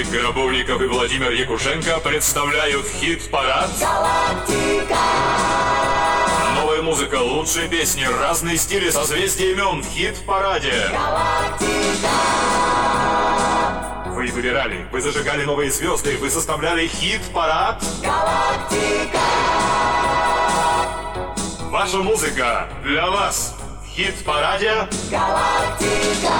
Олег Гробовников и Владимир Якушенко представляют хит-парад «Галактика». Новая музыка, лучшие песни, разные стили, созвездия имен в хит-параде. Галактика. Вы выбирали, вы зажигали новые звезды, вы составляли хит-парад. Галактика. Ваша музыка для вас в хит-параде. Галактика.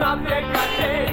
На две копейки Домой позвони До свидания, мама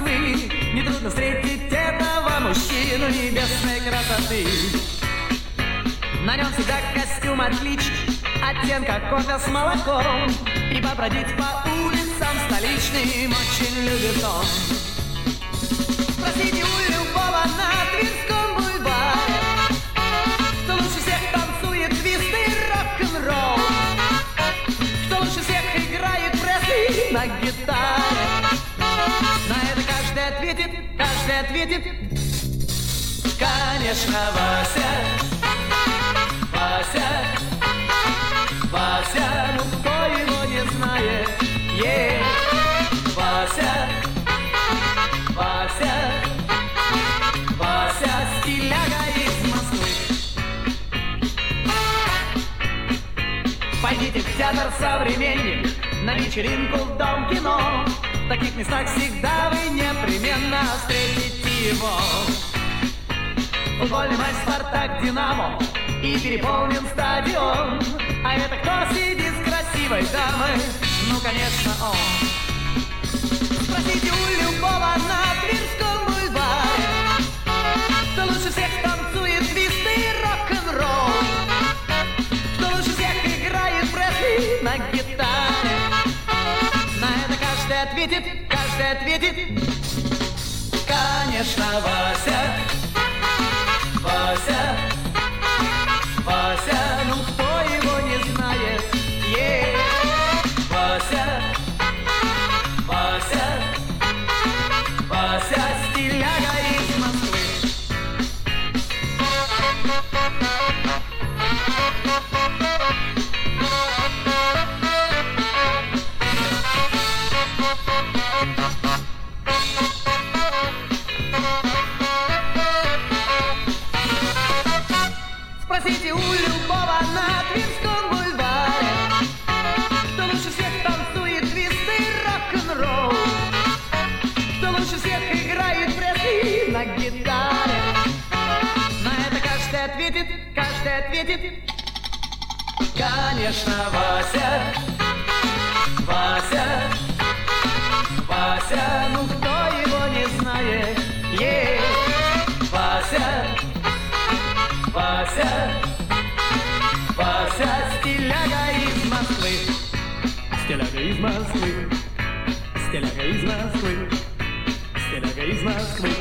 Москвы. Нетрудно встретить этого мужчину небесной красоты. На нем всегда костюм отличный Оттенка кофе с молоком. И побродить по улицам столичным Очень любит он. Спросите у любого на Тверском бульваре Кто лучше всех танцует твист и рок-н-ролл. Кто лучше всех играет пресс на гитаре ответит. Конечно, Вася. Вася. Вася, ну кто его не знает? Yeah. Вася. Вася. Вася, стиляга из Москвы. Пойдите в театр «Современник» На вечеринку в Дом кино таких местах всегда вы непременно встретите его. Футбольный матч «Спартак Динамо» и переполнен стадион. А это кто сидит с красивой дамой? Ну, конечно, он. Спросите у любого на Тверском бульваре, кто лучше всех танцует. Ответит, каждый ответит, конечно, Вася, лучше всех играет Пресли на гитаре. На это каждый ответит, каждый ответит, конечно, Вася, Вася, Вася, ну кто его не знает, е Вася, Вася, Вася, стиляга из Москвы. Стиляга из Москвы, стиляга из Москвы, стиляга из Москвы.